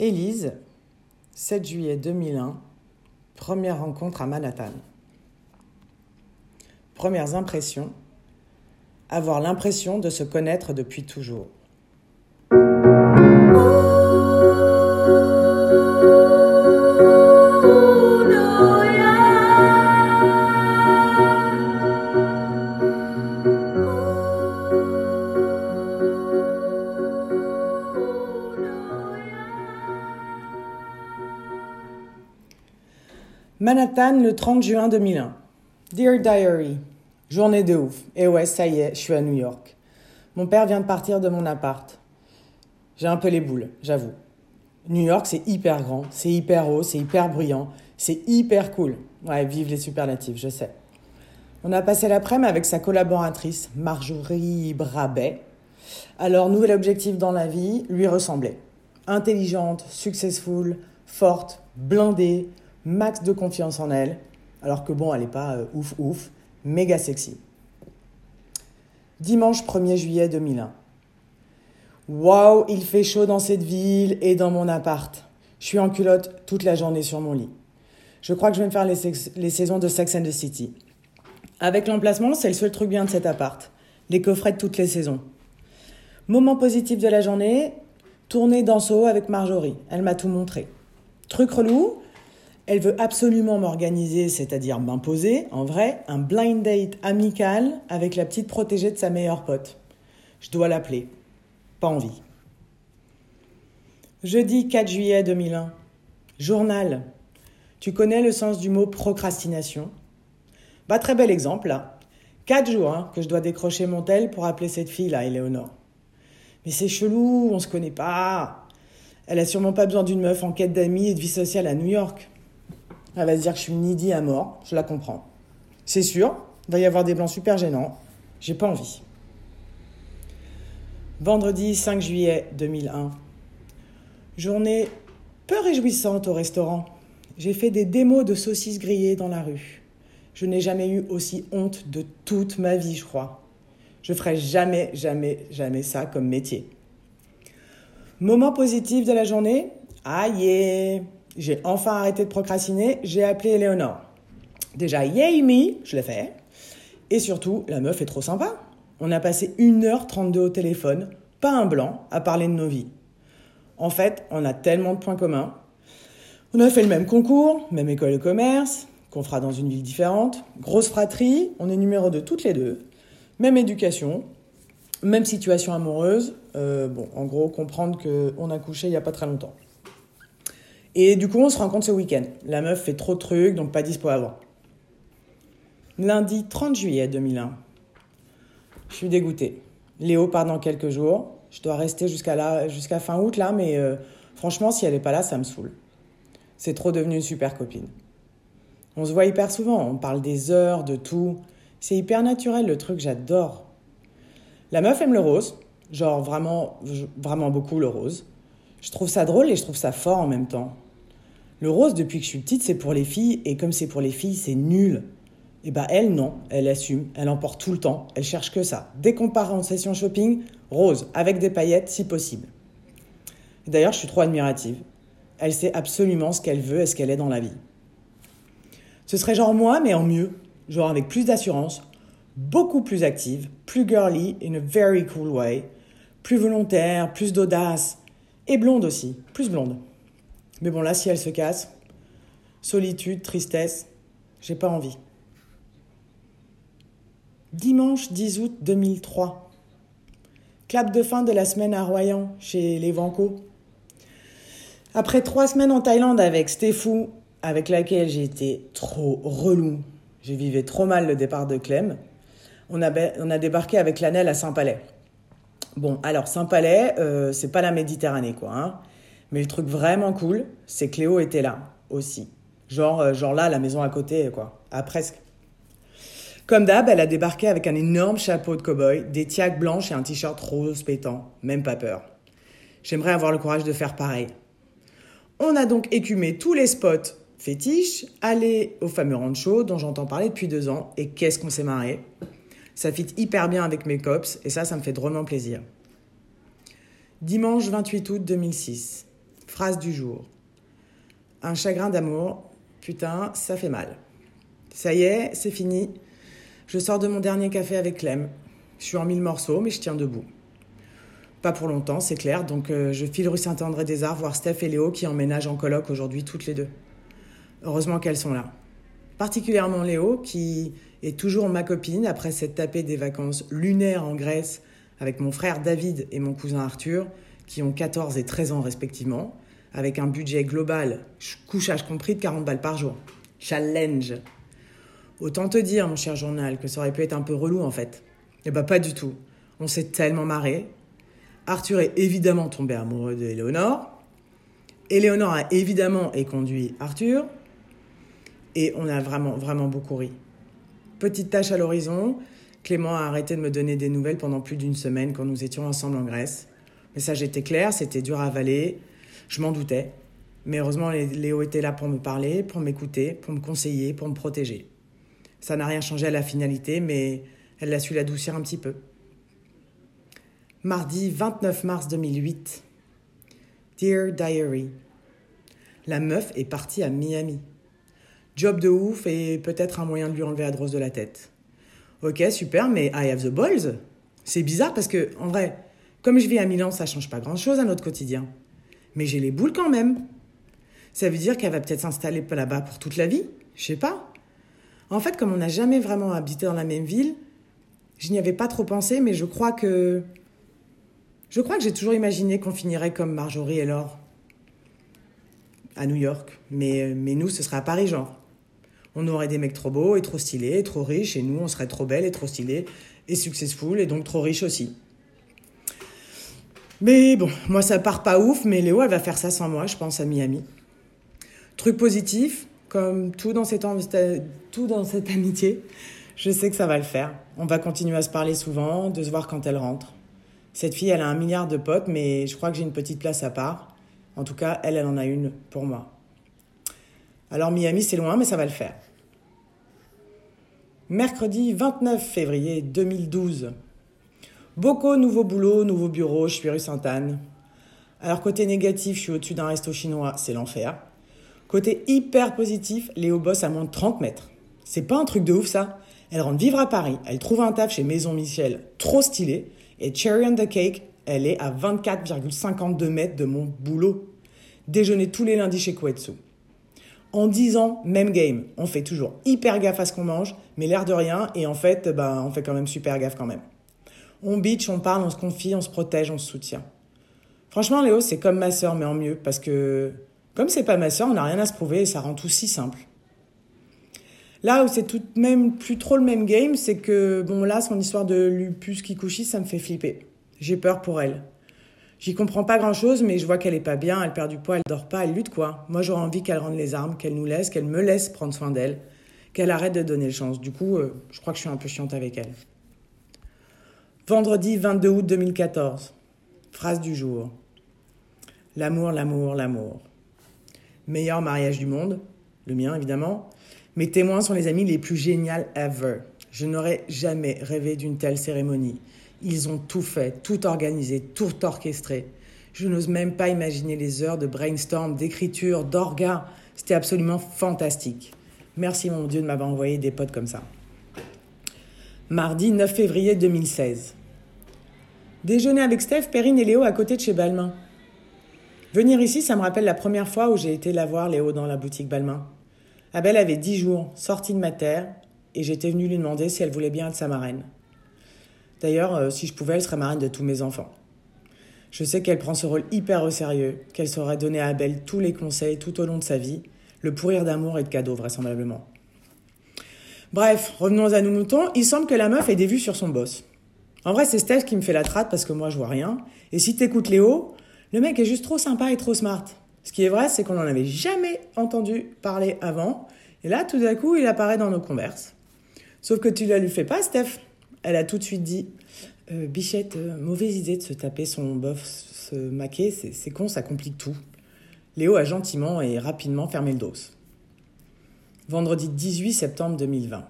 Élise, 7 juillet 2001, première rencontre à Manhattan. Premières impressions, avoir l'impression de se connaître depuis toujours. Manhattan, le 30 juin 2001. Dear Diary, journée de ouf. Et ouais, ça y est, je suis à New York. Mon père vient de partir de mon appart. J'ai un peu les boules, j'avoue. New York, c'est hyper grand, c'est hyper haut, c'est hyper bruyant, c'est hyper cool. Ouais, vive les superlatifs, je sais. On a passé l'après-midi avec sa collaboratrice, Marjorie Brabet. Alors, nouvel objectif dans la vie, lui ressemblait. Intelligente, successful, forte, blindée, max de confiance en elle, alors que bon, elle n'est pas euh, ouf ouf, méga sexy. Dimanche 1er juillet 2001. Waouh, il fait chaud dans cette ville et dans mon appart. Je suis en culotte toute la journée sur mon lit. Je crois que je vais me faire les, les saisons de Sex and the City. Avec l'emplacement, c'est le seul truc bien de cet appart. Les coffrets de toutes les saisons. Moment positif de la journée, tournée danseau avec Marjorie. Elle m'a tout montré. Truc relou, elle veut absolument m'organiser, c'est-à-dire m'imposer, en vrai, un blind date amical avec la petite protégée de sa meilleure pote. Je dois l'appeler. Pas envie. Jeudi 4 juillet 2001. Journal. Tu connais le sens du mot procrastination? Bah très bel exemple là. Quatre jours hein, que je dois décrocher mon tel pour appeler cette fille là, Éléonore. Mais c'est chelou, on se connaît pas. Elle a sûrement pas besoin d'une meuf en quête d'amis et de vie sociale à New York. Elle va se dire que je suis needy à mort, je la comprends. C'est sûr, il va y avoir des blancs super gênants, j'ai pas envie. Vendredi 5 juillet 2001. Journée peu réjouissante au restaurant. J'ai fait des démos de saucisses grillées dans la rue. Je n'ai jamais eu aussi honte de toute ma vie, je crois. Je ferai jamais, jamais, jamais ça comme métier. Moment positif de la journée? Aïe j'ai enfin arrêté de procrastiner, j'ai appelé Eleonore. Déjà, yay me, je l'ai fait. Et surtout, la meuf est trop sympa. On a passé 1h32 au téléphone, pas un blanc, à parler de nos vies. En fait, on a tellement de points communs. On a fait le même concours, même école de commerce, qu'on fera dans une ville différente. Grosse fratrie, on est numéro 2 toutes les deux. Même éducation, même situation amoureuse. Euh, bon, en gros, comprendre qu'on a couché il n'y a pas très longtemps. Et du coup, on se rencontre ce week-end. La meuf fait trop de trucs, donc pas dispo avant. Lundi 30 juillet 2001. Je suis dégoûtée. Léo part dans quelques jours. Je dois rester jusqu'à jusqu'à fin août là, mais euh, franchement, si elle n'est pas là, ça me saoule. C'est trop devenu une super copine. On se voit hyper souvent, on parle des heures, de tout. C'est hyper naturel le truc, j'adore. La meuf aime le rose, genre vraiment, vraiment beaucoup le rose. Je trouve ça drôle et je trouve ça fort en même temps. Le rose, depuis que je suis petite, c'est pour les filles, et comme c'est pour les filles, c'est nul. Et bah elle, non, elle assume, elle emporte tout le temps, elle cherche que ça. Dès qu'on part en session shopping, rose, avec des paillettes si possible. D'ailleurs, je suis trop admirative. Elle sait absolument ce qu'elle veut et ce qu'elle est dans la vie. Ce serait genre moi, mais en mieux, genre avec plus d'assurance, beaucoup plus active, plus girly, in a very cool way, plus volontaire, plus d'audace, et blonde aussi, plus blonde. Mais bon, là, si elle se casse, solitude, tristesse, j'ai pas envie. Dimanche 10 août 2003. Clap de fin de la semaine à Royan, chez les Vanco. Après trois semaines en Thaïlande avec Stéphou, avec laquelle j'ai été trop relou, j'ai vivé trop mal le départ de Clem, on a, on a débarqué avec l'Anel à Saint-Palais. Bon, alors Saint-Palais, euh, c'est pas la Méditerranée, quoi. Hein. Mais le truc vraiment cool, c'est que Cléo était là aussi. Genre, euh, genre là, la maison à côté, quoi. À presque. Comme d'hab, elle a débarqué avec un énorme chapeau de cow-boy, des tiags blanches et un t-shirt rose pétant. Même pas peur. J'aimerais avoir le courage de faire pareil. On a donc écumé tous les spots fétiches, allé au fameux rancho dont j'entends parler depuis deux ans, et qu'est-ce qu'on s'est marré. Ça fit hyper bien avec mes cops, et ça, ça me fait drôlement plaisir. Dimanche 28 août 2006. Phrase du jour. Un chagrin d'amour, putain, ça fait mal. Ça y est, c'est fini. Je sors de mon dernier café avec Clem. Je suis en mille morceaux, mais je tiens debout. Pas pour longtemps, c'est clair, donc euh, je file rue Saint-André-des-Arts voir Steph et Léo qui emménagent en colloque aujourd'hui toutes les deux. Heureusement qu'elles sont là. Particulièrement Léo, qui est toujours ma copine après s'être tapé des vacances lunaires en Grèce avec mon frère David et mon cousin Arthur, qui ont 14 et 13 ans respectivement, avec un budget global, couchage compris, de 40 balles par jour. Challenge Autant te dire, mon cher journal, que ça aurait pu être un peu relou en fait. Eh ben pas du tout. On s'est tellement marré, Arthur est évidemment tombé amoureux d'Éléonore. Éléonore a évidemment éconduit Arthur. Et on a vraiment, vraiment beaucoup ri. Petite tâche à l'horizon, Clément a arrêté de me donner des nouvelles pendant plus d'une semaine quand nous étions ensemble en Grèce. Le message était clair, c'était dur à avaler. Je m'en doutais. Mais heureusement, Léo était là pour me parler, pour m'écouter, pour me conseiller, pour me protéger. Ça n'a rien changé à la finalité, mais elle a su l'adoucir un petit peu. Mardi 29 mars 2008. Dear Diary. La meuf est partie à Miami. Job de ouf et peut-être un moyen de lui enlever la drosse de la tête. Ok, super, mais I have the balls. C'est bizarre parce que, en vrai, comme je vis à Milan, ça change pas grand-chose à notre quotidien. Mais j'ai les boules quand même. Ça veut dire qu'elle va peut-être s'installer là-bas pour toute la vie Je sais pas. En fait, comme on n'a jamais vraiment habité dans la même ville, je n'y avais pas trop pensé, mais je crois que je crois que j'ai toujours imaginé qu'on finirait comme Marjorie et Laure à New York. Mais, mais nous, ce serait à Paris, genre. On aurait des mecs trop beaux et trop stylés et trop riches, et nous, on serait trop belles et trop stylées et successful et donc trop riches aussi. Mais bon, moi, ça part pas ouf, mais Léo, elle va faire ça sans moi, je pense, à Miami. Truc positif, comme tout dans cette, tout dans cette amitié, je sais que ça va le faire. On va continuer à se parler souvent, de se voir quand elle rentre. Cette fille, elle a un milliard de potes, mais je crois que j'ai une petite place à part. En tout cas, elle, elle en a une pour moi. Alors Miami, c'est loin, mais ça va le faire. Mercredi 29 février 2012. Boko, nouveau boulot, nouveau bureau, je suis rue Sainte-Anne. Alors côté négatif, je suis au-dessus d'un resto chinois, c'est l'enfer. Côté hyper positif, Léo bosse à moins de 30 mètres. C'est pas un truc de ouf ça Elle rentre vivre à Paris, elle trouve un taf chez Maison Michel, trop stylé, et Cherry on the Cake, elle est à 24,52 mètres de mon boulot. Déjeuner tous les lundis chez Koetsu. En 10 ans, même game. On fait toujours hyper gaffe à ce qu'on mange, mais l'air de rien, et en fait, ben, on fait quand même super gaffe quand même. On bitch, on parle, on se confie, on se protège, on se soutient. Franchement, Léo, c'est comme ma sœur, mais en mieux, parce que comme c'est pas ma sœur, on n'a rien à se prouver et ça rend tout si simple. Là où c'est tout de même plus trop le même game, c'est que, bon, là, son histoire de lupus kikuchi, ça me fait flipper. J'ai peur pour elle. J'y comprends pas grand chose, mais je vois qu'elle est pas bien, elle perd du poids, elle dort pas, elle lutte quoi. Moi, j'aurais envie qu'elle rende les armes, qu'elle nous laisse, qu'elle me laisse prendre soin d'elle, qu'elle arrête de donner le chance. Du coup, euh, je crois que je suis un peu chiante avec elle. Vendredi 22 août 2014. Phrase du jour. L'amour, l'amour, l'amour. Meilleur mariage du monde, le mien évidemment, mes témoins sont les amis les plus géniaux ever. Je n'aurais jamais rêvé d'une telle cérémonie. Ils ont tout fait, tout organisé, tout orchestré. Je n'ose même pas imaginer les heures de brainstorm, d'écriture, d'orga. C'était absolument fantastique. Merci mon Dieu de m'avoir envoyé des potes comme ça. Mardi 9 février 2016. Déjeuner avec Steph, Perrine et Léo à côté de chez Balmain. Venir ici, ça me rappelle la première fois où j'ai été la voir Léo dans la boutique Balmain. Abel avait dix jours, sorti de ma terre, et j'étais venue lui demander si elle voulait bien être sa marraine. D'ailleurs, euh, si je pouvais, elle serait marraine de tous mes enfants. Je sais qu'elle prend ce rôle hyper au sérieux, qu'elle saurait donner à Abel tous les conseils tout au long de sa vie, le pourrir d'amour et de cadeaux vraisemblablement. Bref, revenons à nos moutons, il semble que la meuf ait des vues sur son boss. En vrai, c'est Steph qui me fait la traite parce que moi je vois rien. Et si t'écoutes Léo, le mec est juste trop sympa et trop smart. Ce qui est vrai, c'est qu'on n'en avait jamais entendu parler avant. Et là, tout d'un coup, il apparaît dans nos converses. Sauf que tu ne la lui fais pas, Steph. Elle a tout de suite dit euh, Bichette, euh, mauvaise idée de se taper son bof, se maquer, c'est con, ça complique tout. Léo a gentiment et rapidement fermé le dos. Vendredi 18 septembre 2020.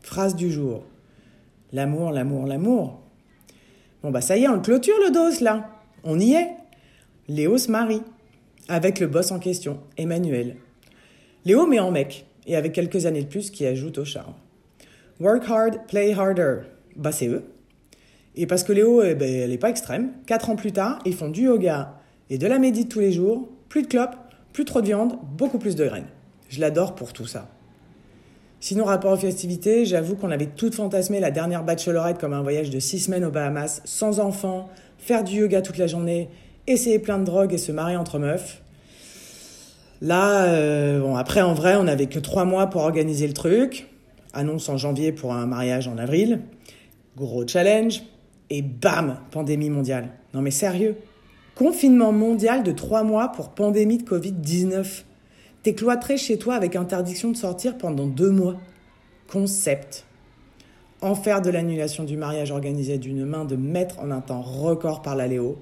Phrase du jour. L'amour, l'amour, l'amour. Bon bah ça y est, on clôture le dos là. On y est. Léo se marie. avec le boss en question, Emmanuel. Léo met en mec, et avec quelques années de plus qui ajoutent au charme. Work hard, play harder. Bah, c'est eux. Et parce que Léo, eh ben, elle n'est pas extrême, quatre ans plus tard, ils font du yoga et de la médite tous les jours, plus de clopes, plus trop de viande, beaucoup plus de graines. Je l'adore pour tout ça. Sinon, rapport aux festivités, j'avoue qu'on avait toutes fantasmé la dernière bachelorette comme un voyage de six semaines aux Bahamas, sans enfants, faire du yoga toute la journée, essayer plein de drogues et se marier entre meufs. Là, euh, bon, après, en vrai, on n'avait que trois mois pour organiser le truc. Annonce en janvier pour un mariage en avril. Gros challenge. Et bam, pandémie mondiale. Non mais sérieux. Confinement mondial de trois mois pour pandémie de Covid-19. T'es cloîtré chez toi avec interdiction de sortir pendant deux mois. Concept. Enfer de l'annulation du mariage organisé d'une main de maître en un temps record par la Léo.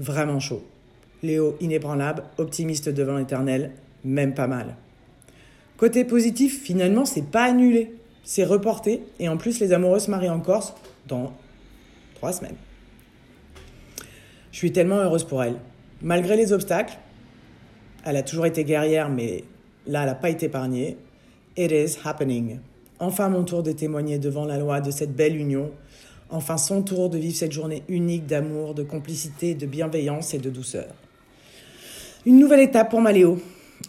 Vraiment chaud. Léo inébranlable, optimiste devant l'éternel, même pas mal. Côté positif, finalement, c'est pas annulé. C'est reporté. Et en plus, les amoureux se marient en Corse dans trois semaines. Je suis tellement heureuse pour elle. Malgré les obstacles, elle a toujours été guerrière, mais là, elle n'a pas été épargnée. It is happening. Enfin, mon tour de témoigner devant la loi de cette belle union. Enfin, son tour de vivre cette journée unique d'amour, de complicité, de bienveillance et de douceur. Une nouvelle étape pour Maléo.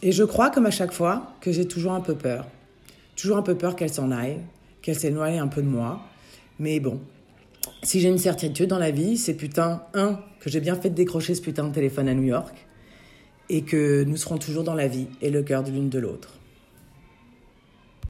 Et je crois, comme à chaque fois, que j'ai toujours un peu peur. Toujours un peu peur qu'elle s'en aille, qu'elle s'éloigne un peu de moi. Mais bon, si j'ai une certitude dans la vie, c'est putain, un, que j'ai bien fait de décrocher ce putain de téléphone à New York, et que nous serons toujours dans la vie et le cœur de l'une de l'autre.